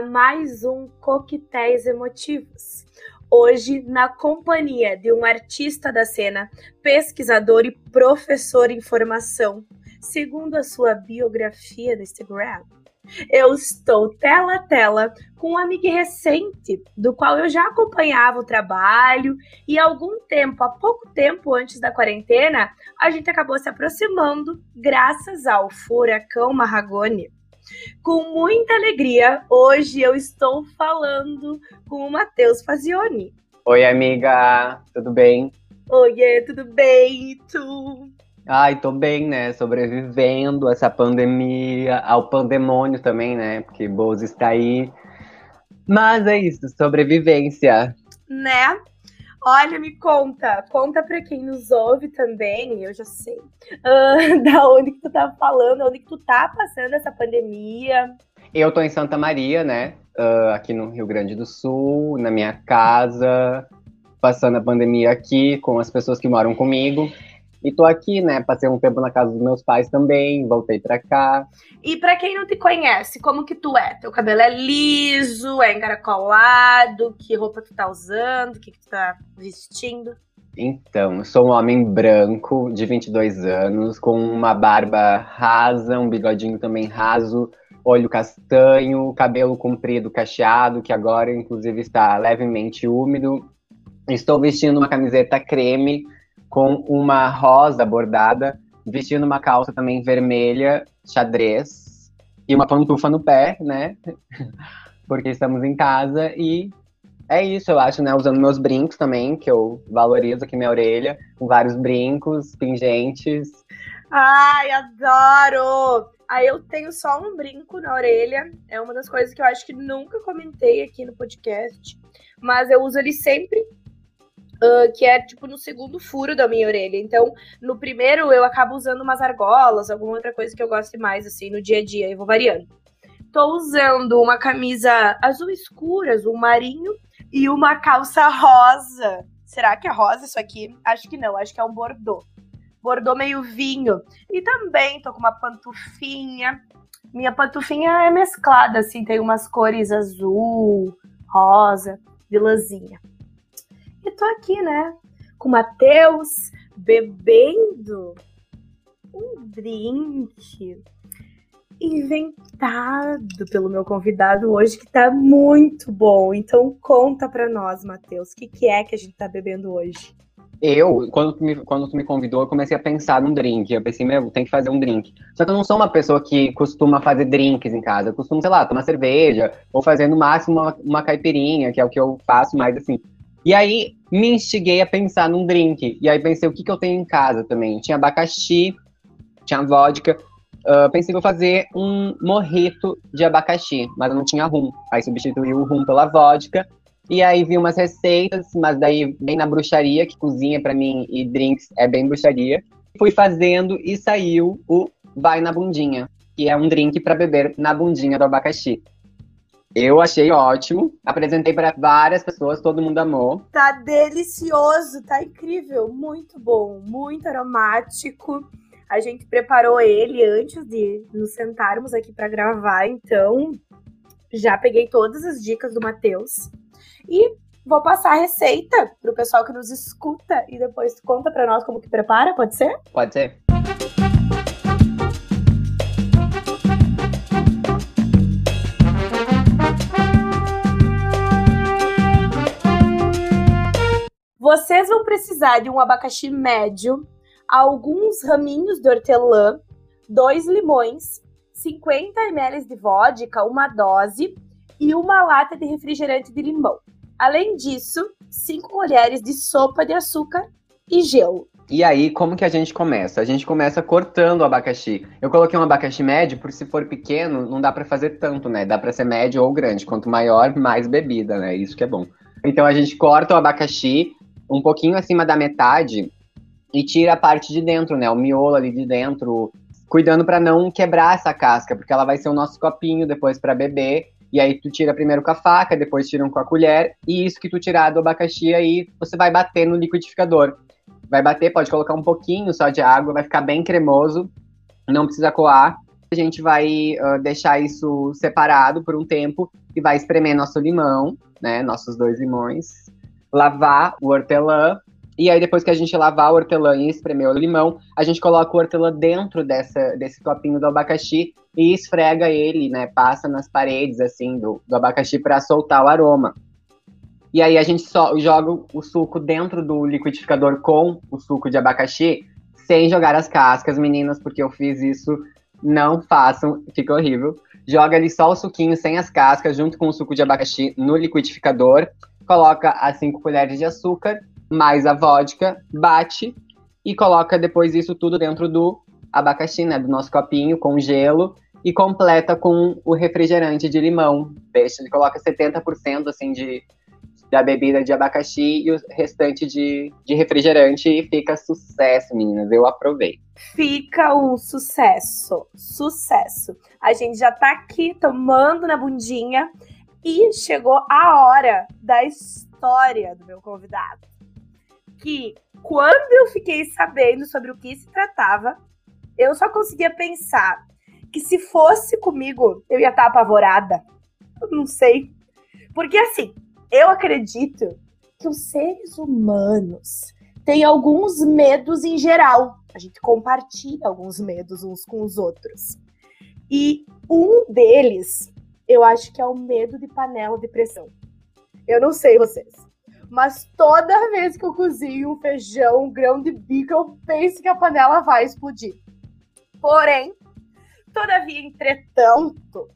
mais um Coquetéis Emotivos. Hoje, na companhia de um artista da cena, pesquisador e professor em formação, segundo a sua biografia no Instagram. Eu estou tela a tela com um amigo recente, do qual eu já acompanhava o trabalho, e há algum tempo, há pouco tempo antes da quarentena, a gente acabou se aproximando graças ao furacão Marragone. Com muita alegria, hoje eu estou falando com o Matheus Fazioni. Oi, amiga, tudo bem? Oiê, tudo bem? E tu? Ai, tô bem, né? Sobrevivendo essa pandemia, ao pandemônio também, né? Porque Bozo está aí. Mas é isso, sobrevivência. Né? Olha, me conta, conta pra quem nos ouve também, eu já sei, uh, da onde que tu tá falando, onde que tu tá passando essa pandemia. Eu tô em Santa Maria, né, uh, aqui no Rio Grande do Sul, na minha casa, passando a pandemia aqui com as pessoas que moram comigo. E tô aqui, né? Passei um tempo na casa dos meus pais também, voltei pra cá. E para quem não te conhece, como que tu é? Teu cabelo é liso, é encaracolado? Que roupa tu tá usando? O que, que tu tá vestindo? Então, eu sou um homem branco, de 22 anos, com uma barba rasa, um bigodinho também raso, olho castanho, cabelo comprido, cacheado, que agora, inclusive, está levemente úmido. Estou vestindo uma camiseta creme com uma rosa bordada, vestindo uma calça também vermelha, xadrez, e uma pantufa no pé, né? Porque estamos em casa e é isso, eu acho, né? Usando meus brincos também, que eu valorizo aqui minha orelha, com vários brincos, pingentes. Ai, adoro! Aí eu tenho só um brinco na orelha. É uma das coisas que eu acho que nunca comentei aqui no podcast. Mas eu uso ele sempre Que é tipo no segundo furo da minha orelha. Então, no primeiro eu acabo usando umas argolas, alguma outra coisa que eu goste mais, assim, no dia a dia, e vou variando. Tô usando uma camisa azul escura, azul marinho, e uma calça rosa. Será que é rosa isso aqui? Acho que não, acho que é um bordô. Bordô meio vinho. E também tô com uma pantufinha. Minha pantufinha é mesclada, assim, tem umas cores azul, rosa, de lãzinha. E tô aqui, né? Com o Matheus bebendo um drink inventado pelo meu convidado hoje, que tá muito bom. Então conta pra nós, Matheus, o que, que é que a gente tá bebendo hoje? Eu, quando tu, me, quando tu me convidou, eu comecei a pensar num drink. Eu pensei, meu, tem que fazer um drink. Só que eu não sou uma pessoa que costuma fazer drinks em casa. Eu costumo, sei lá, tomar cerveja, ou fazer no máximo uma, uma caipirinha, que é o que eu faço mais assim. E aí me instiguei a pensar num drink. E aí pensei, o que, que eu tenho em casa também? Tinha abacaxi, tinha vodka. Uh, pensei que eu fazer um morrito de abacaxi, mas não tinha rum. Aí substituí o rum pela vodka. E aí vi umas receitas, mas daí bem na bruxaria, que cozinha para mim e drinks é bem bruxaria. Fui fazendo e saiu o Vai na Bundinha, que é um drink para beber na bundinha do abacaxi. Eu achei ótimo. Apresentei para várias pessoas, todo mundo amou. Tá delicioso, tá incrível, muito bom, muito aromático. A gente preparou ele antes de nos sentarmos aqui para gravar, então já peguei todas as dicas do Matheus e vou passar a receita pro pessoal que nos escuta e depois conta para nós como que prepara, pode ser? Pode ser. Vocês vão precisar de um abacaxi médio, alguns raminhos de hortelã, dois limões, 50 ml de vodka, uma dose, e uma lata de refrigerante de limão. Além disso, 5 colheres de sopa de açúcar e gelo. E aí, como que a gente começa? A gente começa cortando o abacaxi. Eu coloquei um abacaxi médio, porque se for pequeno, não dá para fazer tanto, né? Dá para ser médio ou grande. Quanto maior, mais bebida, né? Isso que é bom. Então a gente corta o abacaxi, um pouquinho acima da metade e tira a parte de dentro, né? O miolo ali de dentro, cuidando para não quebrar essa casca, porque ela vai ser o nosso copinho depois para beber. E aí tu tira primeiro com a faca, depois tiram com a colher, e isso que tu tirar do abacaxi aí, você vai bater no liquidificador. Vai bater, pode colocar um pouquinho só de água, vai ficar bem cremoso, não precisa coar. a gente vai uh, deixar isso separado por um tempo e vai espremer nosso limão, né? Nossos dois limões. Lavar o hortelã. E aí, depois que a gente lavar o hortelã e espremer o limão, a gente coloca o hortelã dentro dessa, desse copinho do abacaxi e esfrega ele, né? Passa nas paredes, assim, do, do abacaxi para soltar o aroma. E aí a gente só joga o suco dentro do liquidificador com o suco de abacaxi, sem jogar as cascas, meninas, porque eu fiz isso. Não façam, fica horrível. Joga ali só o suquinho sem as cascas, junto com o suco de abacaxi no liquidificador. Coloca as 5 colheres de açúcar, mais a vodka, bate e coloca depois isso tudo dentro do abacaxi, né? Do nosso copinho com gelo e completa com o refrigerante de limão. Deixa, ele coloca 70% assim de, da bebida de abacaxi e o restante de, de refrigerante e fica sucesso, meninas. Eu aprovei. Fica um sucesso. Sucesso. A gente já tá aqui tomando na bundinha e chegou a hora da história do meu convidado. Que quando eu fiquei sabendo sobre o que se tratava, eu só conseguia pensar que se fosse comigo, eu ia estar apavorada. Eu não sei. Porque assim, eu acredito que os seres humanos têm alguns medos em geral. A gente compartilha alguns medos uns com os outros. E um deles, eu acho que é o medo de panela de pressão. Eu não sei vocês, mas toda vez que eu cozinho um feijão, um grão de bico, eu penso que a panela vai explodir. Porém, todavia, entretanto,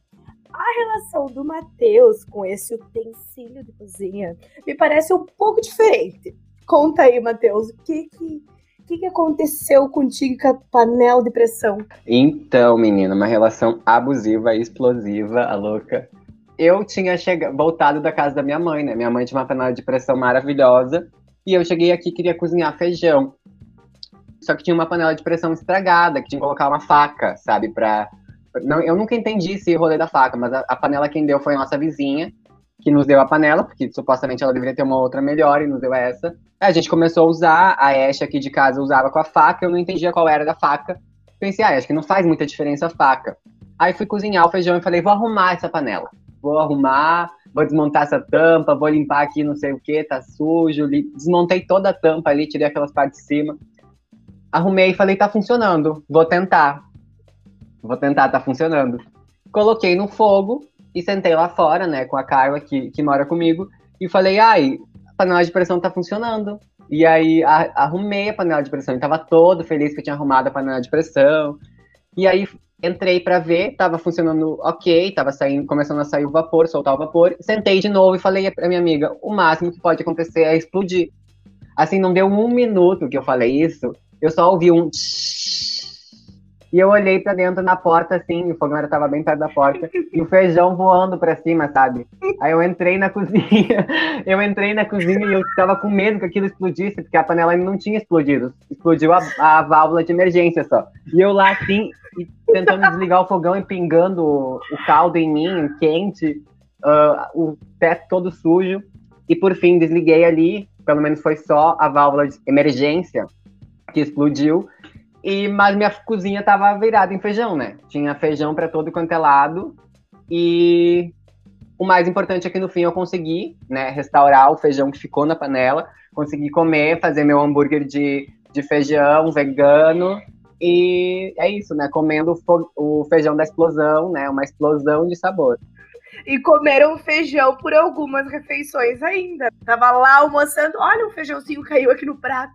a relação do Matheus com esse utensílio de cozinha me parece um pouco diferente. Conta aí, Matheus, o que que, que que aconteceu contigo com a panela de pressão? Então, menina, uma relação abusiva explosiva, a louca. Eu tinha chegado, voltado da casa da minha mãe, né? Minha mãe tinha uma panela de pressão maravilhosa. E eu cheguei aqui queria cozinhar feijão. Só que tinha uma panela de pressão estragada, que tinha que colocar uma faca, sabe, pra não, eu nunca entendi esse rolê da faca, mas a, a, panela quem deu foi a nossa vizinha, que nos deu a panela, porque supostamente ela deveria ter uma outra melhor e nos deu essa. Aí a gente começou a usar, a Ashe aqui de casa usava com a faca, eu não entendia qual era da faca. Pensei, ah, acho que não faz muita diferença a faca. Aí fui cozinhar o feijão e falei, vou arrumar essa panela. Vou arrumar, vou desmontar essa tampa, vou limpar aqui não sei o que, tá sujo. Desmontei toda a tampa ali, tirei aquelas partes de cima. Arrumei e falei, tá funcionando, vou tentar. Vou tentar, tá funcionando. Coloquei no fogo e sentei lá fora, né, com a Carla que, que mora comigo, e falei, ai, a panela de pressão tá funcionando. E aí a, arrumei a panela de pressão e tava todo feliz que eu tinha arrumado a panela de pressão. E aí entrei para ver, tava funcionando ok, tava saindo, começando a sair o vapor, soltar o vapor. Sentei de novo e falei pra minha amiga, o máximo que pode acontecer é explodir. Assim, não deu um minuto que eu falei isso, eu só ouvi um tsh, e eu olhei pra dentro na porta, assim, o fogão tava bem perto da porta, e o feijão voando pra cima, sabe? Aí eu entrei na cozinha, eu entrei na cozinha e eu tava com medo que aquilo explodisse, porque a panela ainda não tinha explodido. Explodiu a, a válvula de emergência só. E eu lá, assim, tentando desligar o fogão e pingando o, o caldo em mim, quente, uh, o teto todo sujo. E por fim, desliguei ali, pelo menos foi só a válvula de emergência que explodiu. E, mas minha cozinha tava virada em feijão, né? Tinha feijão para todo quanto é lado. E o mais importante é que no fim eu consegui, né, restaurar o feijão que ficou na panela, consegui comer, fazer meu hambúrguer de, de feijão vegano. E é isso, né? Comendo o feijão da explosão, né? Uma explosão de sabor. E comeram feijão por algumas refeições ainda. Tava lá almoçando, olha, o feijãozinho caiu aqui no prato.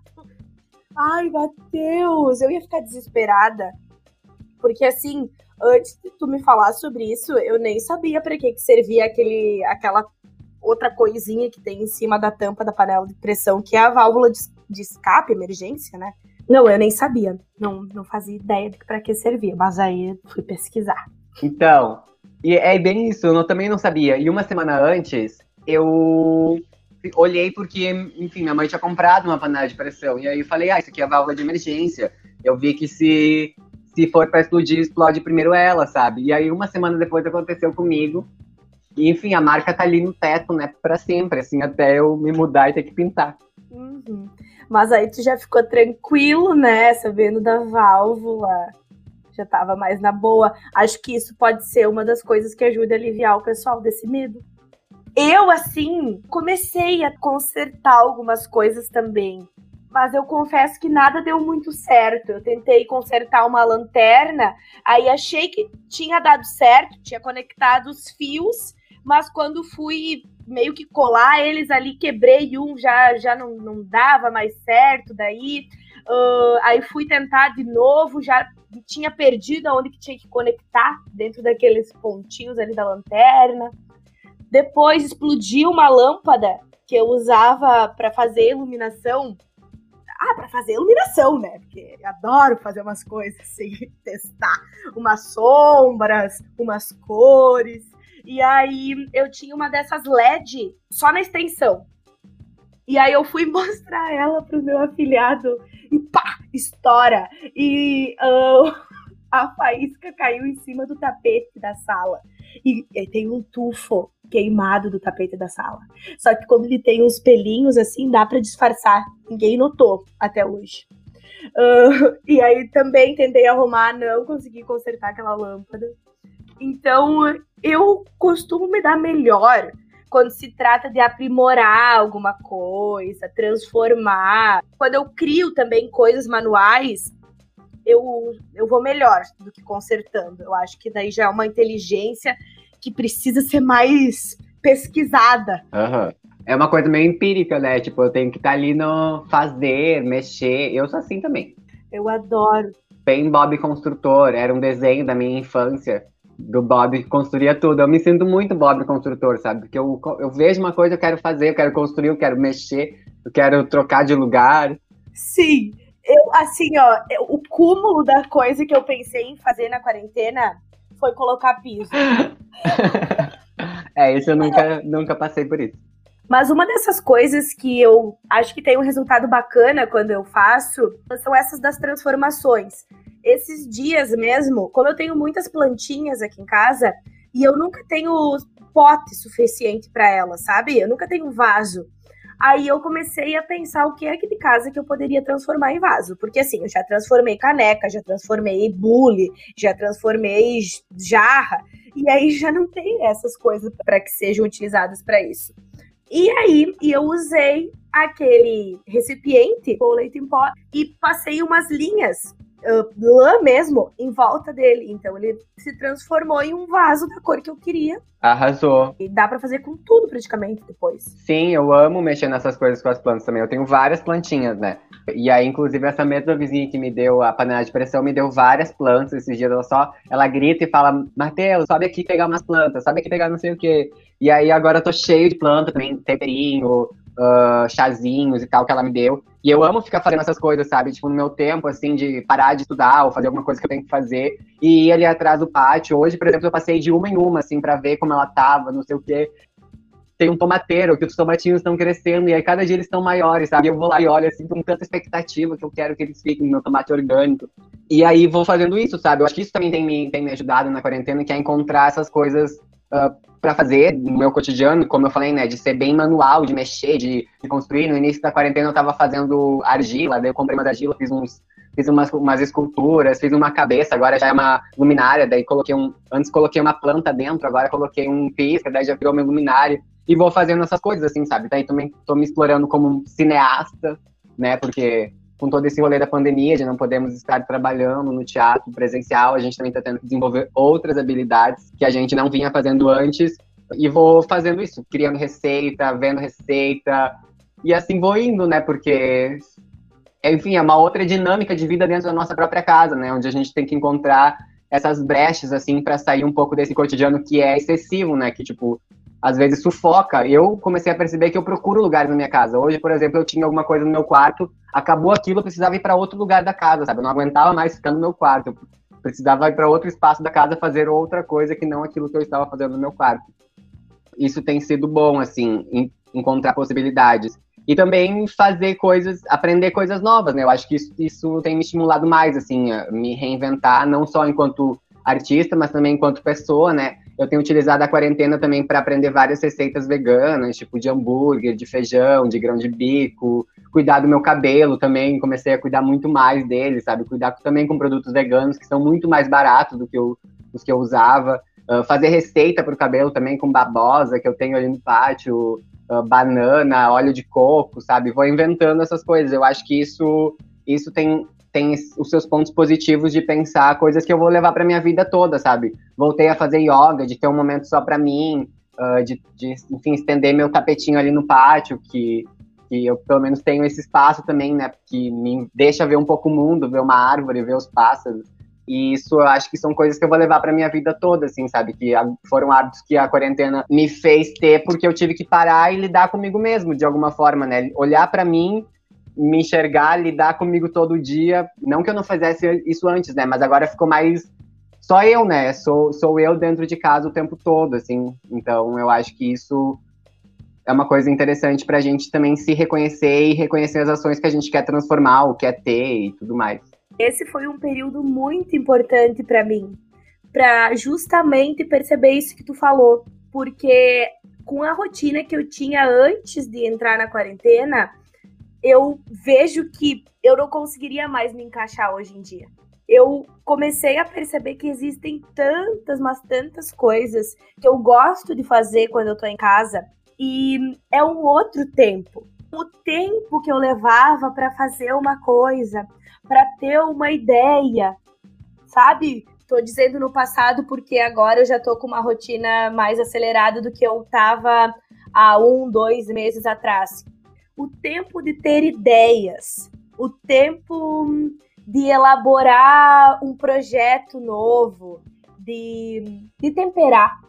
Ai, Matheus, eu ia ficar desesperada. Porque assim, antes de tu me falar sobre isso, eu nem sabia para que, que servia aquele, aquela outra coisinha que tem em cima da tampa da panela de pressão, que é a válvula de, de escape, emergência, né? Não, eu nem sabia. Não, não fazia ideia de para que servia, mas aí fui pesquisar. Então, e é bem isso, eu também não sabia. E uma semana antes, eu olhei porque, enfim, minha mãe tinha comprado uma panela de pressão. E aí eu falei, ah, isso aqui é a válvula de emergência. Eu vi que se, se for para explodir, explode primeiro ela, sabe? E aí uma semana depois aconteceu comigo. E, enfim, a marca tá ali no teto, né, para sempre, assim, até eu me mudar e ter que pintar. Uhum. Mas aí tu já ficou tranquilo, né, sabendo da válvula. já tava mais na boa. Acho que isso pode ser uma das coisas que ajuda a aliviar o pessoal desse medo. Eu, assim, comecei a consertar algumas coisas também. Mas eu confesso que nada deu muito certo. Eu tentei consertar uma lanterna, aí achei que tinha dado certo, tinha conectado os fios, mas quando fui meio que colar eles ali, quebrei um, já, já não, não dava mais certo. Daí, uh, aí fui tentar de novo, já tinha perdido aonde que tinha que conectar dentro daqueles pontinhos ali da lanterna. Depois explodiu uma lâmpada que eu usava para fazer iluminação. Ah, para fazer iluminação, né? Porque eu adoro fazer umas coisas assim, testar umas sombras, umas cores. E aí eu tinha uma dessas LED só na extensão. E aí eu fui mostrar ela pro meu afilhado e pá, estoura. E uh, a faísca caiu em cima do tapete da sala. E, e, tem um tufo queimado do tapete da sala. Só que como ele tem uns pelinhos assim, dá para disfarçar. Ninguém notou até hoje. Uh, e aí também tentei arrumar, não consegui consertar aquela lâmpada. Então, eu costumo me dar melhor quando se trata de aprimorar alguma coisa, transformar. Quando eu crio também coisas manuais, eu, eu vou melhor do que consertando. Eu acho que daí já é uma inteligência que precisa ser mais pesquisada. Uhum. É uma coisa meio empírica, né? Tipo, eu tenho que estar tá ali no fazer, mexer. Eu sou assim também. Eu adoro. Bem Bob Construtor, era um desenho da minha infância do Bob que construía tudo. Eu me sinto muito Bob construtor, sabe? Porque eu, eu vejo uma coisa, eu quero fazer, eu quero construir, eu quero mexer, eu quero trocar de lugar. Sim. Eu, assim, ó, o cúmulo da coisa que eu pensei em fazer na quarentena foi colocar piso. é, isso eu nunca, nunca passei por isso. Mas uma dessas coisas que eu acho que tem um resultado bacana quando eu faço são essas das transformações esses dias mesmo, como eu tenho muitas plantinhas aqui em casa e eu nunca tenho pote suficiente para elas, sabe? Eu nunca tenho vaso. Aí eu comecei a pensar o que é que de casa que eu poderia transformar em vaso. Porque assim, eu já transformei caneca, já transformei bule, já transformei jarra. E aí já não tem essas coisas para que sejam utilizadas para isso. E aí eu usei aquele recipiente com leite em pó e passei umas linhas uh, lã mesmo em volta dele. Então ele se transformou em um vaso da cor que eu queria. Arrasou. E dá para fazer com tudo praticamente depois. Sim, eu amo mexer nessas coisas com as plantas também. Eu tenho várias plantinhas, né? E aí, inclusive, essa mesma vizinha que me deu a panela de pressão me deu várias plantas esses dias. Ela só, ela grita e fala, Matheus, sobe aqui pegar umas plantas, sobe aqui pegar não sei o quê. E aí agora eu tô cheio de planta também, temperinho, uh, chazinhos e tal que ela me deu. E eu amo ficar fazendo essas coisas, sabe? Tipo, no meu tempo, assim, de parar de estudar ou fazer alguma coisa que eu tenho que fazer e ir ali atrás do pátio. Hoje, por exemplo, eu passei de uma em uma, assim, para ver como ela tava, não sei o quê. Tem um tomateiro, que os tomatinhos estão crescendo, e aí cada dia eles estão maiores, sabe? Eu vou lá e olho, assim, com tanta expectativa que eu quero que eles fiquem no meu tomate orgânico. E aí vou fazendo isso, sabe? Eu acho que isso também tem me, tem me ajudado na quarentena, que é encontrar essas coisas uh, para fazer no meu cotidiano, como eu falei, né, de ser bem manual, de mexer, de, de construir. No início da quarentena eu estava fazendo argila, daí eu comprei uma argila, fiz uns fiz umas, umas esculturas, fiz uma cabeça, agora já é uma luminária, daí coloquei um, antes coloquei uma planta dentro, agora coloquei um pisca, daí já virou meu luminário, e vou fazendo essas coisas, assim, sabe? Daí também tô me explorando como cineasta, né, porque com todo esse rolê da pandemia, de não podemos estar trabalhando no teatro presencial, a gente também está tendo que desenvolver outras habilidades que a gente não vinha fazendo antes. E vou fazendo isso, criando receita, vendo receita, e assim vou indo, né? Porque, enfim, é uma outra dinâmica de vida dentro da nossa própria casa, né? Onde a gente tem que encontrar essas brechas, assim, para sair um pouco desse cotidiano que é excessivo, né? Que, tipo, às vezes sufoca. Eu comecei a perceber que eu procuro lugares na minha casa. Hoje, por exemplo, eu tinha alguma coisa no meu quarto, acabou aquilo, eu precisava ir para outro lugar da casa, sabe? Eu não aguentava mais ficar no meu quarto. Eu precisava ir para outro espaço da casa fazer outra coisa que não aquilo que eu estava fazendo no meu quarto. Isso tem sido bom, assim, encontrar possibilidades. E também fazer coisas, aprender coisas novas, né? Eu acho que isso, isso tem me estimulado mais, assim, me reinventar, não só enquanto artista, mas também enquanto pessoa, né? Eu tenho utilizado a quarentena também para aprender várias receitas veganas, tipo de hambúrguer, de feijão, de grão de bico, cuidar do meu cabelo também, comecei a cuidar muito mais dele, sabe? Cuidar também com produtos veganos que são muito mais baratos do que eu, os que eu usava. Uh, fazer receita para o cabelo também com babosa que eu tenho ali no pátio, uh, banana, óleo de coco, sabe? Vou inventando essas coisas. Eu acho que isso, isso tem, tem os seus pontos positivos de pensar coisas que eu vou levar para minha vida toda, sabe? Voltei a fazer yoga, de ter um momento só para mim, uh, de, de, enfim, estender meu tapetinho ali no pátio, que que eu pelo menos tenho esse espaço também, né, que me deixa ver um pouco o mundo, ver uma árvore, ver os pássaros. E isso eu acho que são coisas que eu vou levar para minha vida toda, assim, sabe? Que foram hábitos que a quarentena me fez ter porque eu tive que parar e lidar comigo mesmo, de alguma forma, né? Olhar para mim, me enxergar, lidar comigo todo dia. Não que eu não fizesse isso antes, né? Mas agora ficou mais só eu, né? Sou, sou eu dentro de casa o tempo todo, assim. Então eu acho que isso é uma coisa interessante para a gente também se reconhecer e reconhecer as ações que a gente quer transformar, o quer ter e tudo mais. Esse foi um período muito importante para mim, para justamente perceber isso que tu falou, porque com a rotina que eu tinha antes de entrar na quarentena, eu vejo que eu não conseguiria mais me encaixar hoje em dia. Eu comecei a perceber que existem tantas, mas tantas coisas que eu gosto de fazer quando eu tô em casa e é um outro tempo. O tempo que eu levava para fazer uma coisa, para ter uma ideia, sabe? Tô dizendo no passado porque agora eu já tô com uma rotina mais acelerada do que eu tava há um, dois meses atrás. O tempo de ter ideias, o tempo de elaborar um projeto novo, de, de temperar,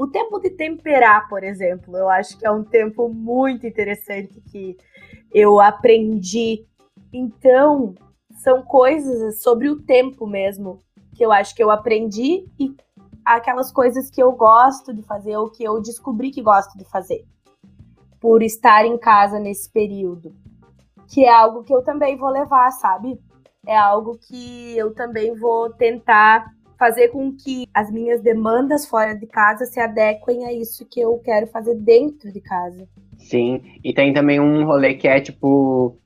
o tempo de temperar, por exemplo, eu acho que é um tempo muito interessante que eu aprendi. Então, são coisas sobre o tempo mesmo que eu acho que eu aprendi e aquelas coisas que eu gosto de fazer ou que eu descobri que gosto de fazer por estar em casa nesse período. Que é algo que eu também vou levar, sabe? É algo que eu também vou tentar fazer com que as minhas demandas fora de casa se adequem a isso que eu quero fazer dentro de casa. Sim, e tem também um rolê que é tipo.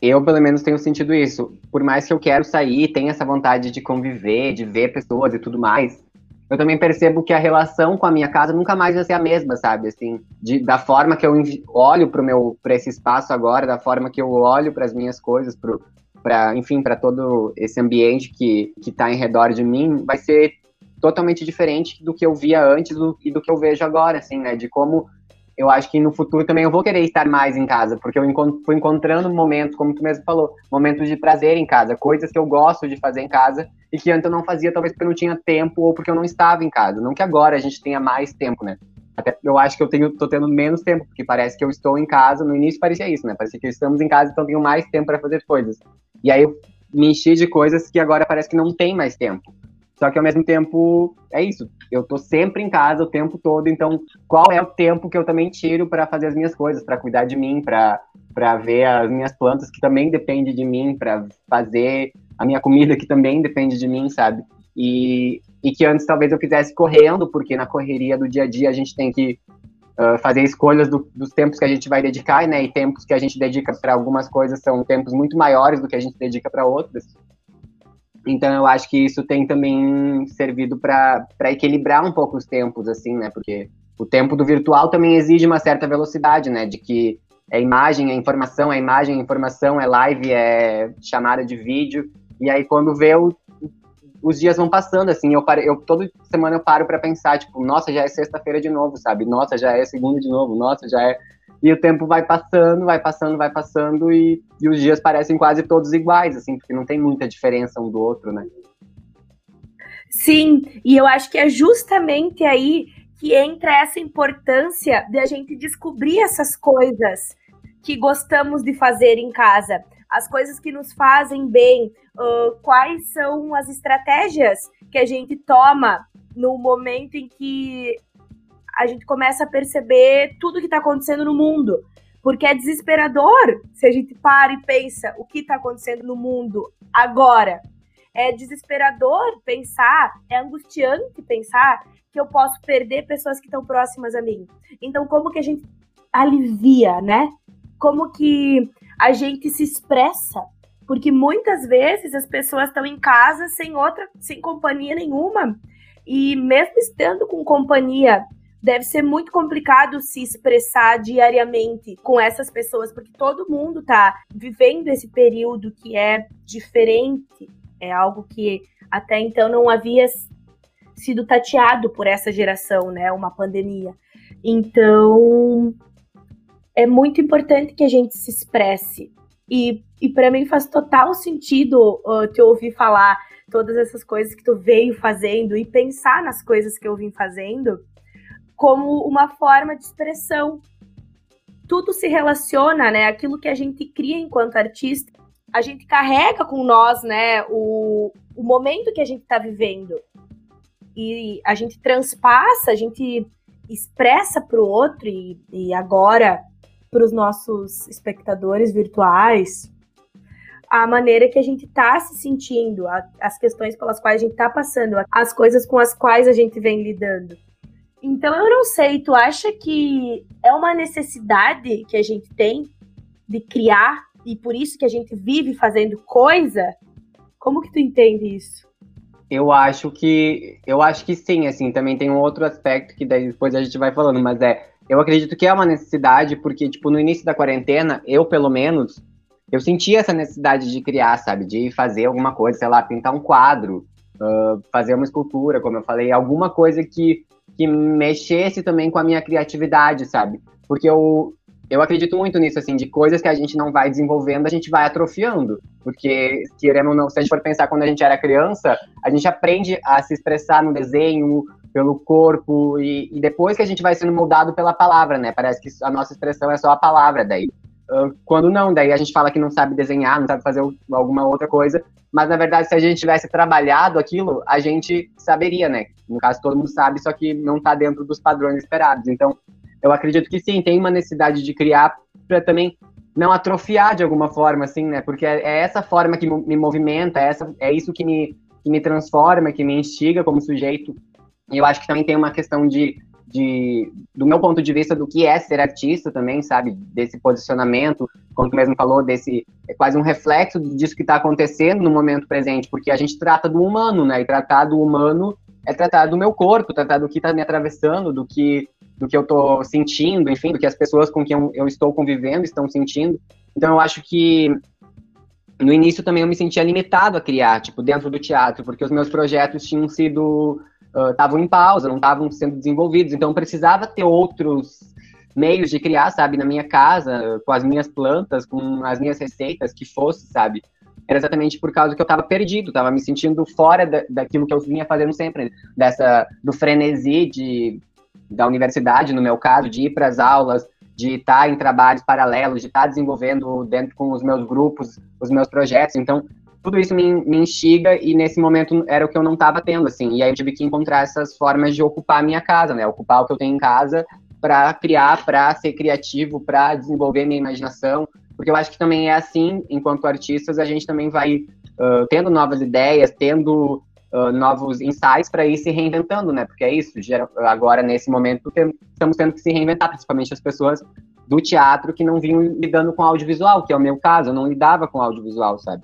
Eu, pelo menos, tenho sentido isso. Por mais que eu quero sair, tenha essa vontade de conviver, de ver pessoas e tudo mais, eu também percebo que a relação com a minha casa nunca mais vai ser a mesma, sabe? Assim, de, da forma que eu olho para meu para esse espaço agora, da forma que eu olho para as minhas coisas, para, enfim, para todo esse ambiente que que está em redor de mim, vai ser totalmente diferente do que eu via antes do, e do que eu vejo agora, assim, né? De como eu acho que no futuro também eu vou querer estar mais em casa, porque eu encont fui encontrando momentos, como tu mesmo falou, momentos de prazer em casa, coisas que eu gosto de fazer em casa e que antes eu não fazia, talvez porque eu não tinha tempo ou porque eu não estava em casa. Não que agora a gente tenha mais tempo, né? Até eu acho que eu tenho, tô tendo menos tempo, porque parece que eu estou em casa. No início parecia isso, né? Parecia que estamos em casa, então tenho mais tempo para fazer coisas. E aí eu me enchi de coisas que agora parece que não tem mais tempo. Só que ao mesmo tempo, é isso. Eu tô sempre em casa o tempo todo, então qual é o tempo que eu também tiro para fazer as minhas coisas, para cuidar de mim, para ver as minhas plantas que também dependem de mim, para fazer a minha comida que também depende de mim, sabe? E e que antes talvez eu fizesse correndo, porque na correria do dia a dia a gente tem que uh, fazer escolhas do, dos tempos que a gente vai dedicar, né? E tempos que a gente dedica para algumas coisas são tempos muito maiores do que a gente dedica para outras. Então eu acho que isso tem também servido para equilibrar um pouco os tempos, assim, né? Porque o tempo do virtual também exige uma certa velocidade, né? De que é imagem, é informação, é imagem, é informação, é live, é chamada de vídeo. E aí quando vê o os dias vão passando, assim, eu, paro, eu toda semana eu paro para pensar, tipo, nossa, já é sexta-feira de novo, sabe? Nossa, já é segunda de novo, nossa, já é. E o tempo vai passando, vai passando, vai passando, e, e os dias parecem quase todos iguais, assim, porque não tem muita diferença um do outro, né? Sim, e eu acho que é justamente aí que entra essa importância de a gente descobrir essas coisas que gostamos de fazer em casa as coisas que nos fazem bem, uh, quais são as estratégias que a gente toma no momento em que a gente começa a perceber tudo que está acontecendo no mundo. Porque é desesperador se a gente para e pensa o que está acontecendo no mundo agora. É desesperador pensar, é angustiante pensar que eu posso perder pessoas que estão próximas a mim. Então, como que a gente alivia, né? Como que a gente se expressa. Porque muitas vezes as pessoas estão em casa sem outra, sem companhia nenhuma. E mesmo estando com companhia, deve ser muito complicado se expressar diariamente com essas pessoas, porque todo mundo está vivendo esse período que é diferente, é algo que até então não havia sido tateado por essa geração, né? Uma pandemia. Então, é muito importante que a gente se expresse. E, e para mim faz total sentido uh, te ouvir falar todas essas coisas que tu veio fazendo e pensar nas coisas que eu vim fazendo como uma forma de expressão. Tudo se relaciona, né? Aquilo que a gente cria enquanto artista, a gente carrega com nós, né? O, o momento que a gente está vivendo. E a gente transpassa, a gente expressa para o outro, e, e agora para os nossos espectadores virtuais, a maneira que a gente está se sentindo, a, as questões pelas quais a gente está passando, as coisas com as quais a gente vem lidando. Então eu não sei, tu acha que é uma necessidade que a gente tem de criar e por isso que a gente vive fazendo coisa? Como que tu entende isso? Eu acho que eu acho que sim, assim, também tem um outro aspecto que daí depois a gente vai falando, mas é, eu acredito que é uma necessidade porque tipo no início da quarentena, eu pelo menos, eu sentia essa necessidade de criar, sabe, de fazer alguma coisa, sei lá, pintar um quadro, uh, fazer uma escultura, como eu falei, alguma coisa que que mexesse também com a minha criatividade, sabe? Porque eu, eu acredito muito nisso, assim, de coisas que a gente não vai desenvolvendo, a gente vai atrofiando. Porque, querendo ou não, se a gente for pensar quando a gente era criança, a gente aprende a se expressar no desenho, pelo corpo, e, e depois que a gente vai sendo moldado pela palavra, né? Parece que a nossa expressão é só a palavra daí. Quando não, daí a gente fala que não sabe desenhar, não sabe fazer alguma outra coisa, mas na verdade, se a gente tivesse trabalhado aquilo, a gente saberia, né? No caso, todo mundo sabe, só que não está dentro dos padrões esperados. Então, eu acredito que sim, tem uma necessidade de criar para também não atrofiar de alguma forma, assim, né? Porque é, é essa forma que me movimenta, é, essa, é isso que me, que me transforma, que me instiga como sujeito. E eu acho que também tem uma questão de, de, do meu ponto de vista, do que é ser artista também, sabe? Desse posicionamento, como tu mesmo falou, desse é quase um reflexo disso que está acontecendo no momento presente, porque a gente trata do humano, né? E tratar do humano é tratar do meu corpo, tratar do que está me atravessando, do que do que eu estou sentindo, enfim, do que as pessoas com quem eu, estou convivendo estão sentindo. Então eu acho que no início também eu me sentia limitado a criar, tipo, dentro do teatro, porque os meus projetos tinham sido estavam uh, em pausa, não estavam sendo desenvolvidos, então eu precisava ter outros meios de criar, sabe, na minha casa, com as minhas plantas, com as minhas receitas, que fosse, sabe? Era exatamente por causa que eu estava perdido, estava me sentindo fora da, daquilo que eu vinha fazendo sempre, dessa do frenesi de, da universidade, no meu caso, de ir para as aulas, de estar em trabalhos paralelos, de estar desenvolvendo dentro com os meus grupos, os meus projetos. Então, tudo isso me, me instiga e nesse momento era o que eu não estava tendo, assim. E aí eu tive que encontrar essas formas de ocupar a minha casa, né? Ocupar o que eu tenho em casa para criar, para ser criativo, para desenvolver minha imaginação. Porque eu acho que também é assim, enquanto artistas, a gente também vai uh, tendo novas ideias, tendo uh, novos insights para ir se reinventando, né? Porque é isso, agora nesse momento estamos tendo que se reinventar, principalmente as pessoas do teatro que não vinham lidando com audiovisual, que é o meu caso, eu não lidava com audiovisual, sabe?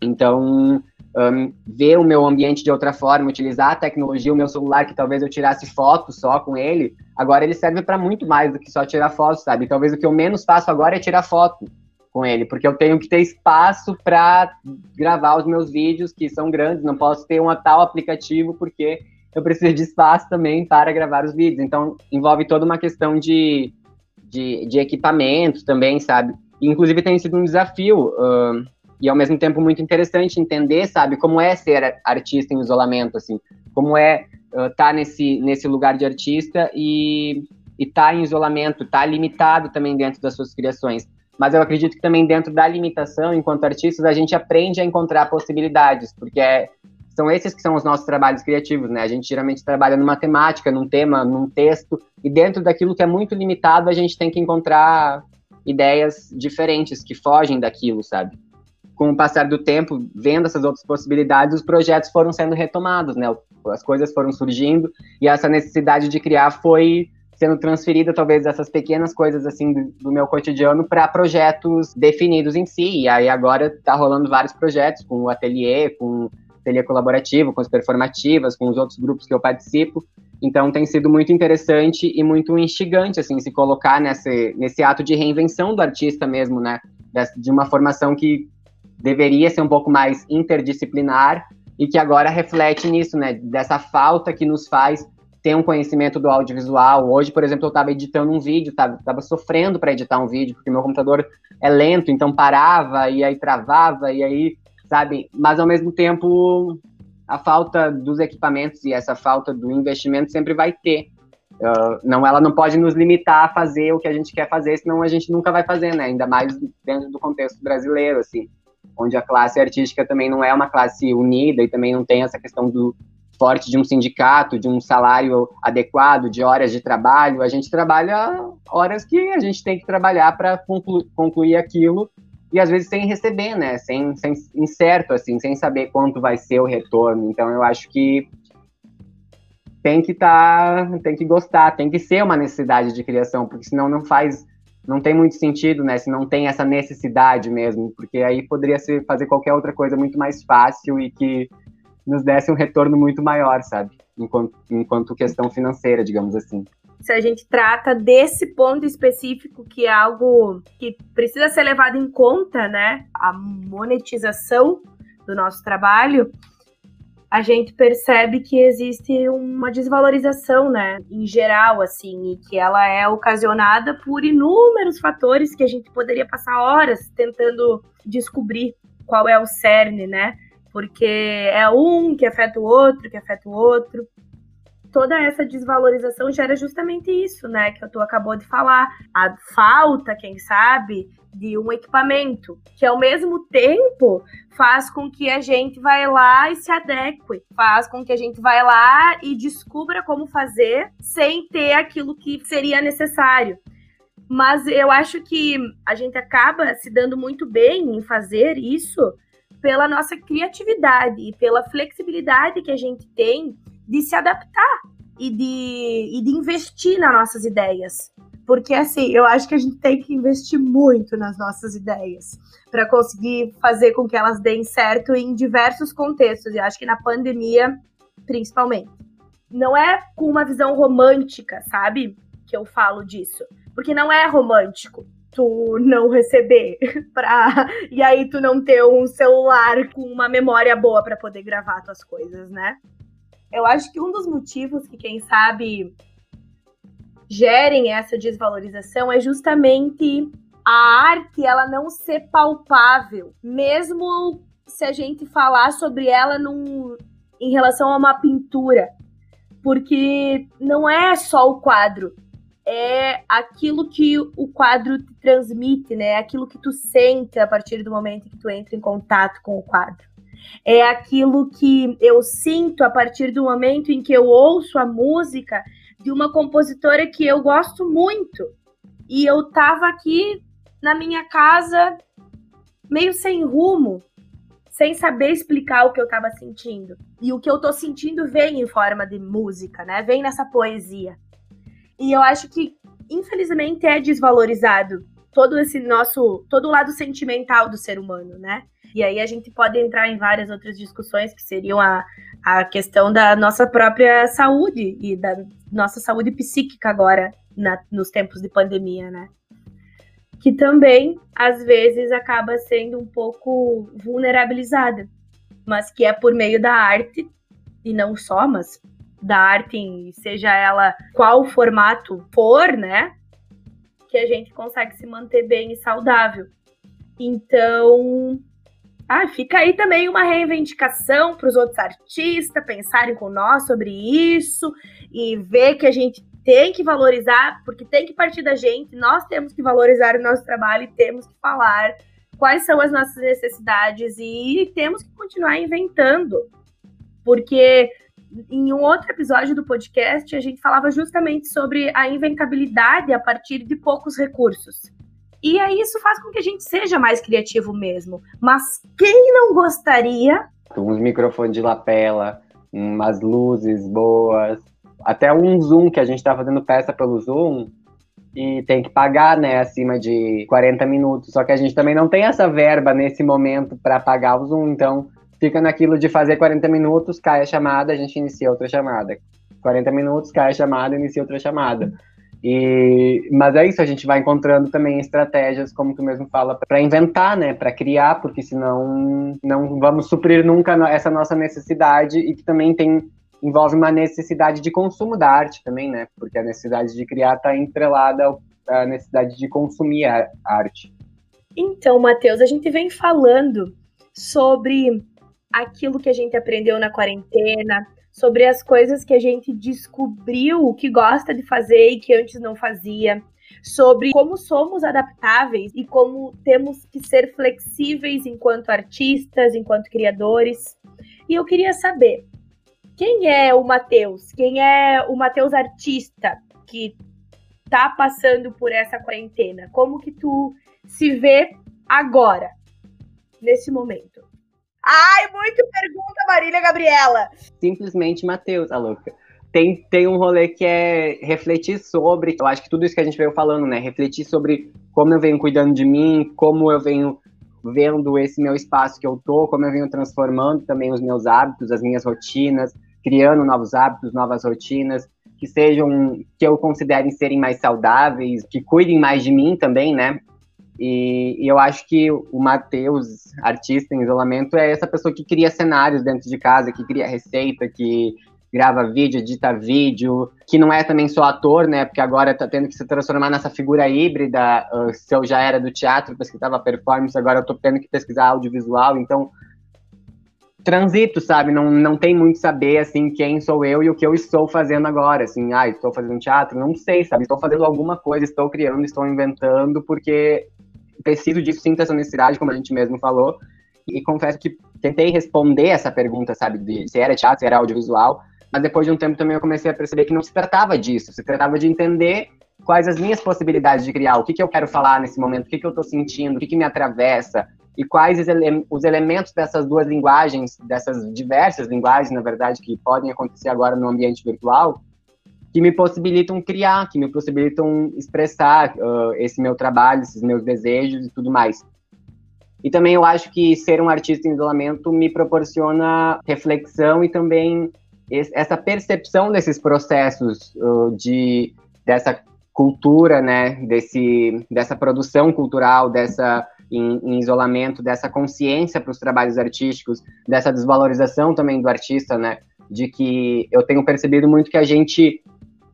Então, um, ver o meu ambiente de outra forma, utilizar a tecnologia, o meu celular, que talvez eu tirasse foto só com ele, agora ele serve para muito mais do que só tirar foto, sabe? Talvez o que eu menos faço agora é tirar foto com ele, porque eu tenho que ter espaço para gravar os meus vídeos, que são grandes, não posso ter um tal aplicativo, porque eu preciso de espaço também para gravar os vídeos. Então, envolve toda uma questão de, de, de equipamento também, sabe? inclusive, tem sido um desafio. Uh, e ao mesmo tempo muito interessante entender, sabe, como é ser artista em isolamento, assim, como é estar uh, tá nesse, nesse lugar de artista e estar tá em isolamento, estar tá limitado também dentro das suas criações. Mas eu acredito que também dentro da limitação, enquanto artistas, a gente aprende a encontrar possibilidades, porque é, são esses que são os nossos trabalhos criativos, né? A gente geralmente trabalha numa temática, num tema, num texto, e dentro daquilo que é muito limitado, a gente tem que encontrar ideias diferentes que fogem daquilo, sabe? com o passar do tempo, vendo essas outras possibilidades, os projetos foram sendo retomados, né? As coisas foram surgindo e essa necessidade de criar foi sendo transferida talvez essas pequenas coisas assim do, do meu cotidiano para projetos definidos em si. E aí agora está rolando vários projetos com o ateliê, com o ateliê colaborativo, com as performativas, com os outros grupos que eu participo. Então tem sido muito interessante e muito instigante assim se colocar nesse nesse ato de reinvenção do artista mesmo, né? De uma formação que deveria ser um pouco mais interdisciplinar e que agora reflete nisso, né? Dessa falta que nos faz ter um conhecimento do audiovisual. Hoje, por exemplo, eu estava editando um vídeo, estava sofrendo para editar um vídeo, porque meu computador é lento, então parava e aí travava, e aí, sabe? Mas ao mesmo tempo, a falta dos equipamentos e essa falta do investimento sempre vai ter. Uh, não, ela não pode nos limitar a fazer o que a gente quer fazer, senão a gente nunca vai fazer, né? Ainda mais dentro do contexto brasileiro, assim, onde a classe artística também não é uma classe unida e também não tem essa questão do forte de um sindicato, de um salário adequado, de horas de trabalho. A gente trabalha horas que a gente tem que trabalhar para conclu concluir aquilo e às vezes sem receber, né? Sem, sem incerto, assim, sem saber quanto vai ser o retorno. Então eu acho que tem que estar, tá, tem que gostar, tem que ser uma necessidade de criação, porque senão não faz, não tem muito sentido, né? Se não tem essa necessidade mesmo, porque aí poderia ser fazer qualquer outra coisa muito mais fácil e que nos desse um retorno muito maior, sabe? Enquanto, enquanto questão financeira, digamos assim. Se a gente trata desse ponto específico, que é algo que precisa ser levado em conta, né? A monetização do nosso trabalho, a gente percebe que existe uma desvalorização, né, em geral, assim, e que ela é ocasionada por inúmeros fatores que a gente poderia passar horas tentando descobrir qual é o cerne, né? Porque é um que afeta o outro, que afeta o outro. Toda essa desvalorização gera justamente isso, né, que tu acabou de falar, a falta, quem sabe, de um equipamento, que ao mesmo tempo faz com que a gente vai lá e se adeque, faz com que a gente vai lá e descubra como fazer sem ter aquilo que seria necessário. Mas eu acho que a gente acaba se dando muito bem em fazer isso pela nossa criatividade e pela flexibilidade que a gente tem de se adaptar e de, e de investir nas nossas ideias. Porque, assim, eu acho que a gente tem que investir muito nas nossas ideias para conseguir fazer com que elas deem certo em diversos contextos. E acho que na pandemia, principalmente. Não é com uma visão romântica, sabe? Que eu falo disso. Porque não é romântico tu não receber pra... e aí tu não ter um celular com uma memória boa para poder gravar tuas coisas, né? Eu acho que um dos motivos que quem sabe gerem essa desvalorização é justamente a arte ela não ser palpável, mesmo se a gente falar sobre ela num, em relação a uma pintura, porque não é só o quadro, é aquilo que o quadro te transmite, né? Aquilo que tu sente a partir do momento que tu entra em contato com o quadro. É aquilo que eu sinto a partir do momento em que eu ouço a música de uma compositora que eu gosto muito. E eu tava aqui na minha casa meio sem rumo, sem saber explicar o que eu tava sentindo. E o que eu tô sentindo vem em forma de música, né? Vem nessa poesia. E eu acho que, infelizmente, é desvalorizado todo esse nosso. todo o lado sentimental do ser humano, né? E aí a gente pode entrar em várias outras discussões que seriam a, a questão da nossa própria saúde e da nossa saúde psíquica agora, na, nos tempos de pandemia, né? Que também, às vezes, acaba sendo um pouco vulnerabilizada, mas que é por meio da arte, e não só, mas da arte, seja ela qual formato for, né? Que a gente consegue se manter bem e saudável. Então, ah, fica aí também uma reivindicação para os outros artistas pensarem com nós sobre isso e ver que a gente tem que valorizar, porque tem que partir da gente, nós temos que valorizar o nosso trabalho e temos que falar quais são as nossas necessidades e temos que continuar inventando. Porque em um outro episódio do podcast, a gente falava justamente sobre a inventabilidade a partir de poucos recursos. E aí isso faz com que a gente seja mais criativo mesmo. Mas quem não gostaria? Uns microfones de lapela, umas luzes boas, Até um Zoom, que a gente tá fazendo peça pelo Zoom, e tem que pagar, né, acima de 40 minutos. Só que a gente também não tem essa verba nesse momento para pagar o Zoom, então fica naquilo de fazer 40 minutos, cai a chamada, a gente inicia outra chamada. 40 minutos, cai a chamada, inicia outra chamada. E, mas é isso, a gente vai encontrando também estratégias, como tu mesmo fala, para inventar, né, para criar, porque senão não vamos suprir nunca essa nossa necessidade e que também tem envolve uma necessidade de consumo da arte também, né? Porque a necessidade de criar está entrelada à necessidade de consumir a arte. Então, Matheus, a gente vem falando sobre aquilo que a gente aprendeu na quarentena, sobre as coisas que a gente descobriu que gosta de fazer e que antes não fazia, sobre como somos adaptáveis e como temos que ser flexíveis enquanto artistas, enquanto criadores. E eu queria saber, quem é o Matheus? Quem é o Matheus artista que tá passando por essa quarentena? Como que tu se vê agora, nesse momento? Ai, muita pergunta, Marília Gabriela. Simplesmente Matheus, a louca. Tem, tem um rolê que é refletir sobre, eu acho que tudo isso que a gente veio falando, né? Refletir sobre como eu venho cuidando de mim, como eu venho vendo esse meu espaço que eu tô, como eu venho transformando também os meus hábitos, as minhas rotinas, criando novos hábitos, novas rotinas, que sejam, que eu considere serem mais saudáveis, que cuidem mais de mim também, né? E, e eu acho que o Matheus, artista em isolamento, é essa pessoa que cria cenários dentro de casa, que cria receita, que grava vídeo, edita vídeo, que não é também só ator, né? Porque agora tá tendo que se transformar nessa figura híbrida. Se eu já era do teatro, pesquisava performance, agora eu tô tendo que pesquisar audiovisual. Então, transito, sabe? Não, não tem muito saber, assim, quem sou eu e o que eu estou fazendo agora. Assim, ah, estou fazendo teatro? Não sei, sabe? Estou fazendo alguma coisa, estou criando, estou inventando, porque preciso disso, sinto essa necessidade, como a gente mesmo falou. E confesso que tentei responder essa pergunta, sabe? De se era teatro, se era audiovisual mas depois de um tempo também eu comecei a perceber que não se tratava disso, se tratava de entender quais as minhas possibilidades de criar, o que, que eu quero falar nesse momento, o que, que eu estou sentindo, o que, que me atravessa, e quais ele os elementos dessas duas linguagens, dessas diversas linguagens, na verdade, que podem acontecer agora no ambiente virtual, que me possibilitam criar, que me possibilitam expressar uh, esse meu trabalho, esses meus desejos e tudo mais. E também eu acho que ser um artista em isolamento me proporciona reflexão e também essa percepção desses processos uh, de dessa cultura, né, desse dessa produção cultural, dessa em, em isolamento, dessa consciência para os trabalhos artísticos, dessa desvalorização também do artista, né, de que eu tenho percebido muito que a gente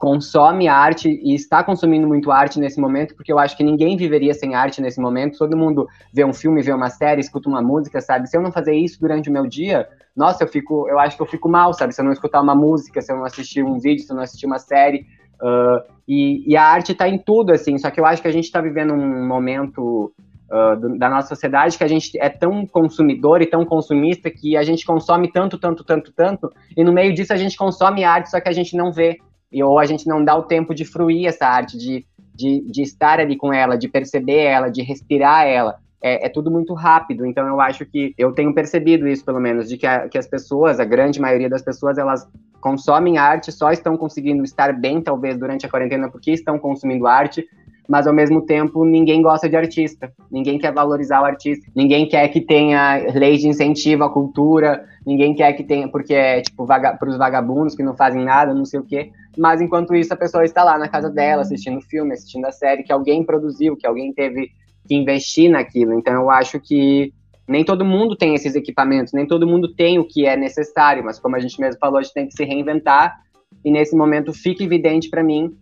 consome arte e está consumindo muito arte nesse momento, porque eu acho que ninguém viveria sem arte nesse momento. Todo mundo vê um filme, vê uma série, escuta uma música, sabe? Se eu não fazer isso durante o meu dia, nossa, eu fico, eu acho que eu fico mal, sabe? Se eu não escutar uma música, se eu não assistir um vídeo, se eu não assistir uma série. Uh, e, e, a arte está em tudo, assim. Só que eu acho que a gente está vivendo um momento uh, do, da nossa sociedade que a gente é tão consumidor e tão consumista que a gente consome tanto, tanto, tanto, tanto, e no meio disso a gente consome arte, só que a gente não vê ou a gente não dá o tempo de fruir essa arte, de, de, de estar ali com ela, de perceber ela, de respirar ela. É, é, tudo muito rápido, então eu acho que eu tenho percebido isso, pelo menos, de que, a, que as pessoas, a grande maioria das pessoas, elas consomem arte, só estão conseguindo estar bem, talvez, durante a quarentena, porque estão consumindo arte, mas ao mesmo tempo ninguém gosta de artista, ninguém quer valorizar o artista, ninguém quer que tenha leis de incentivo à cultura, ninguém quer que tenha, porque é tipo vaga, para os vagabundos que não fazem nada, não sei o quê. Mas enquanto isso, a pessoa está lá na casa dela, assistindo filme, assistindo a série que alguém produziu, que alguém teve que investir naquilo. Então eu acho que nem todo mundo tem esses equipamentos, nem todo mundo tem o que é necessário, mas como a gente mesmo falou, a gente tem que se reinventar. E nesse momento fica evidente para mim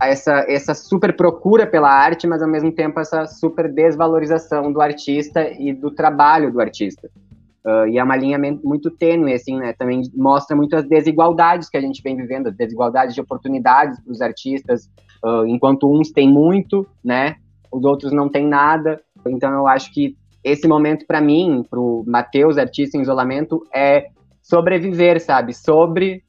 essa, essa super procura pela arte, mas ao mesmo tempo essa super desvalorização do artista e do trabalho do artista. Uh, e é uma linha muito tênue, assim, né? Também mostra muito as desigualdades que a gente vem vivendo, as desigualdades de oportunidades para os artistas, uh, enquanto uns têm muito, né? Os outros não têm nada. Então eu acho que esse momento para mim, para o Matheus, artista em isolamento, é sobreviver, sabe? Sobre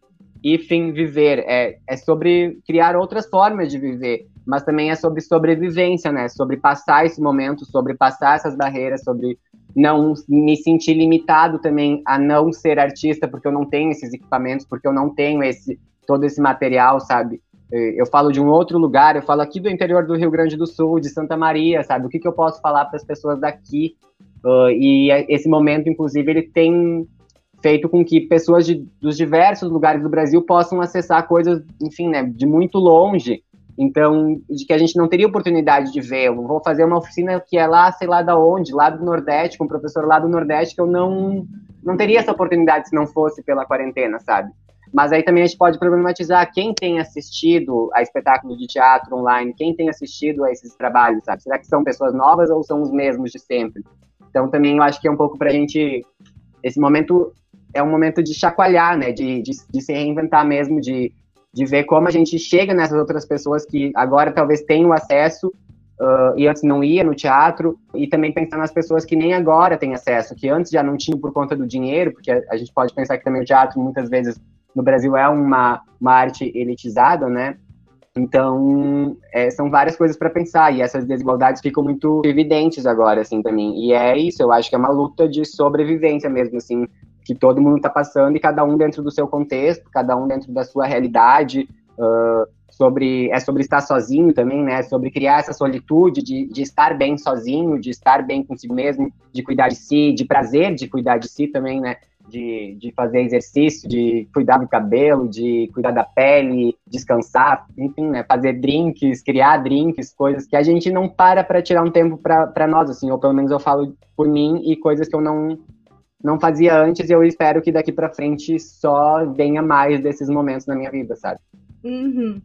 e fim viver. É, é sobre criar outras formas de viver, mas também é sobre sobrevivência, né? Sobre passar esse momento, sobre passar essas barreiras, sobre não me sentir limitado também a não ser artista porque eu não tenho esses equipamentos, porque eu não tenho esse todo esse material, sabe? Eu falo de um outro lugar, eu falo aqui do interior do Rio Grande do Sul, de Santa Maria, sabe? O que, que eu posso falar para as pessoas daqui? Uh, e esse momento, inclusive, ele tem feito com que pessoas de, dos diversos lugares do Brasil possam acessar coisas, enfim, né, de muito longe. Então, de que a gente não teria oportunidade de vê-lo. Vou fazer uma oficina que é lá, sei lá da onde, lá do Nordeste, com um professor lá do Nordeste, que eu não, não teria essa oportunidade se não fosse pela quarentena, sabe? Mas aí também a gente pode problematizar quem tem assistido a espetáculo de teatro online, quem tem assistido a esses trabalhos, sabe? Será que são pessoas novas ou são os mesmos de sempre? Então também eu acho que é um pouco para a gente. Esse momento é um momento de chacoalhar, né? De, de, de, se reinventar mesmo, de, de ver como a gente chega nessas outras pessoas que agora talvez tenham acesso uh, e antes não ia no teatro, e também pensar nas pessoas que nem agora têm acesso, que antes já não tinham por conta do dinheiro, porque a, a gente pode pensar que também o teatro muitas vezes no Brasil é uma, uma arte elitizada, né? Então, é, são várias coisas para pensar, e essas desigualdades ficam muito evidentes agora, assim, para mim. E é isso, eu acho que é uma luta de sobrevivência mesmo, assim, que todo mundo está passando, e cada um dentro do seu contexto, cada um dentro da sua realidade, uh, sobre é sobre estar sozinho também, né? Sobre criar essa solitude de, de estar bem sozinho, de estar bem consigo mesmo, de cuidar de si, de prazer de cuidar de si também, né? de, de fazer exercício, de cuidar do cabelo, de cuidar da pele, descansar, enfim, né, fazer drinks, criar drinks, coisas que a gente não para para tirar um tempo para nós, assim, ou pelo menos eu falo por mim e coisas que eu não não fazia antes e eu espero que daqui para frente só venha mais desses momentos na minha vida, sabe? Uhum.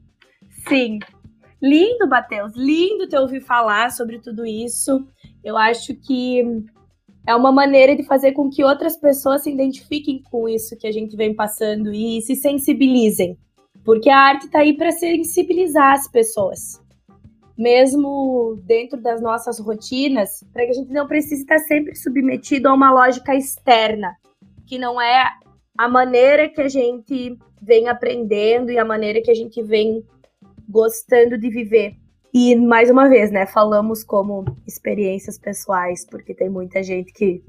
Sim. Lindo, Matheus. Lindo te ouvir falar sobre tudo isso. Eu acho que é uma maneira de fazer com que outras pessoas se identifiquem com isso que a gente vem passando e se sensibilizem. Porque a arte está aí para sensibilizar as pessoas. Mesmo dentro das nossas rotinas, para que a gente não precise estar sempre submetido a uma lógica externa, que não é a maneira que a gente vem aprendendo e a maneira que a gente vem gostando de viver. E mais uma vez, né, falamos como experiências pessoais, porque tem muita gente que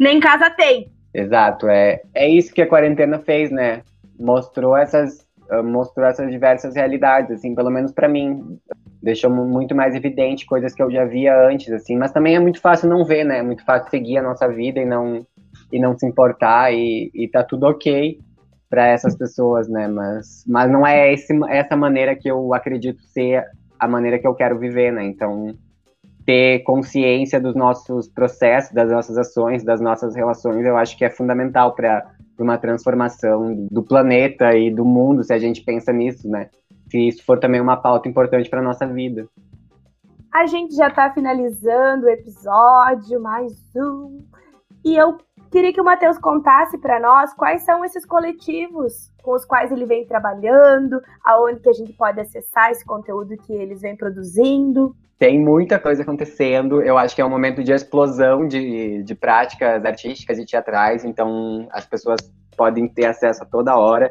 nem casa tem. Exato, é, é isso que a quarentena fez, né? Mostrou essas mostrou essas diversas realidades, assim, pelo menos para mim, deixou muito mais evidente coisas que eu já via antes, assim, mas também é muito fácil não ver, né? É muito fácil seguir a nossa vida e não e não se importar e, e tá tudo ok para essas pessoas, né? Mas, mas não é esse, essa maneira que eu acredito ser a maneira que eu quero viver, né? Então, ter consciência dos nossos processos, das nossas ações, das nossas relações, eu acho que é fundamental para uma transformação do planeta e do mundo, se a gente pensa nisso, né? Se isso for também uma pauta importante para nossa vida. A gente já está finalizando o episódio, mais um. E eu Queria que o Matheus contasse para nós quais são esses coletivos com os quais ele vem trabalhando, aonde que a gente pode acessar esse conteúdo que eles vêm produzindo. Tem muita coisa acontecendo. Eu acho que é um momento de explosão de, de práticas artísticas e teatrais, então as pessoas podem ter acesso a toda hora.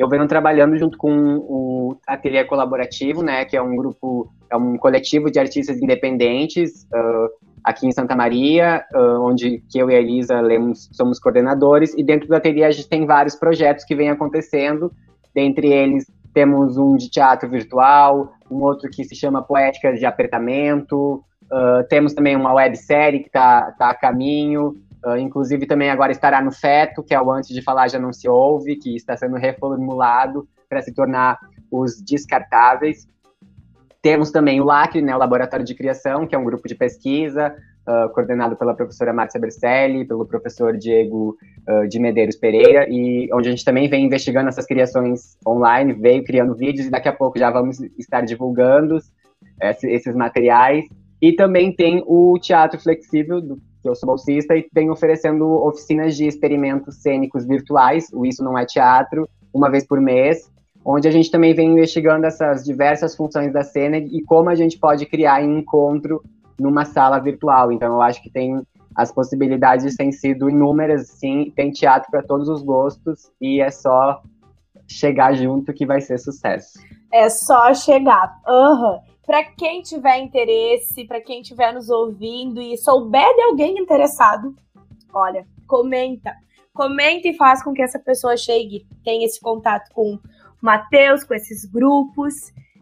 Eu venho trabalhando junto com o Ateliê Colaborativo, né, que é um grupo, é um coletivo de artistas independentes, uh, aqui em Santa Maria, uh, onde que eu e a Elisa lemos, somos coordenadores, e dentro do ateliê a gente tem vários projetos que vêm acontecendo, dentre eles temos um de teatro virtual, um outro que se chama Poéticas de Apertamento, uh, temos também uma websérie que está tá a caminho, uh, inclusive também agora estará no Feto, que é o Antes de Falar Já Não Se Ouve, que está sendo reformulado para se tornar os descartáveis. Temos também o LACRE, né, o Laboratório de Criação, que é um grupo de pesquisa uh, coordenado pela professora Márcia Bercelli, pelo professor Diego uh, de Medeiros Pereira, e onde a gente também vem investigando essas criações online, veio criando vídeos e daqui a pouco já vamos estar divulgando esses materiais. E também tem o Teatro Flexível, do, que eu sou bolsista, e tem oferecendo oficinas de experimentos cênicos virtuais, o Isso Não É Teatro, uma vez por mês, onde a gente também vem investigando essas diversas funções da cena e como a gente pode criar encontro numa sala virtual. Então, eu acho que tem as possibilidades têm sido inúmeras, sim, tem teatro para todos os gostos e é só chegar junto que vai ser sucesso. É só chegar. Uhum. Para quem tiver interesse, para quem estiver nos ouvindo e souber de alguém interessado, olha, comenta. Comenta e faz com que essa pessoa chegue, tenha esse contato com Matheus, com esses grupos.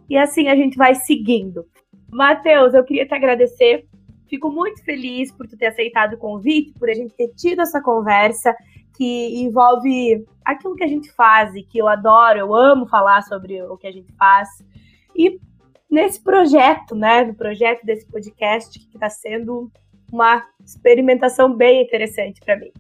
E assim a gente vai seguindo. Matheus, eu queria te agradecer. Fico muito feliz por tu ter aceitado o convite, por a gente ter tido essa conversa que envolve aquilo que a gente faz e que eu adoro, eu amo falar sobre o que a gente faz. E nesse projeto, né, no projeto desse podcast, que está sendo uma experimentação bem interessante para mim.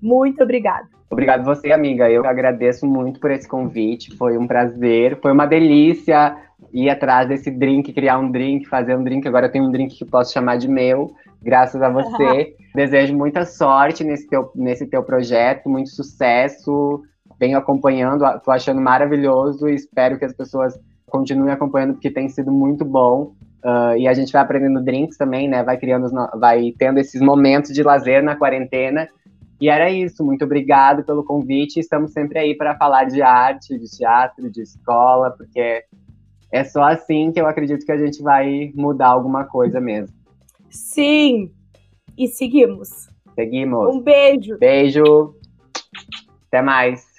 Muito obrigada. Obrigado você, amiga. Eu agradeço muito por esse convite. Foi um prazer, foi uma delícia ir atrás desse drink, criar um drink, fazer um drink. Agora eu tenho um drink que posso chamar de meu, graças a você. Desejo muita sorte nesse teu, nesse teu projeto, muito sucesso. Venho acompanhando, tô achando maravilhoso e espero que as pessoas continuem acompanhando, porque tem sido muito bom. Uh, e a gente vai aprendendo drinks também, né? Vai criando, vai tendo esses momentos de lazer na quarentena. E era isso. Muito obrigado pelo convite. Estamos sempre aí para falar de arte, de teatro, de escola, porque é só assim que eu acredito que a gente vai mudar alguma coisa mesmo. Sim. E seguimos. Seguimos. Um beijo. Beijo. Até mais.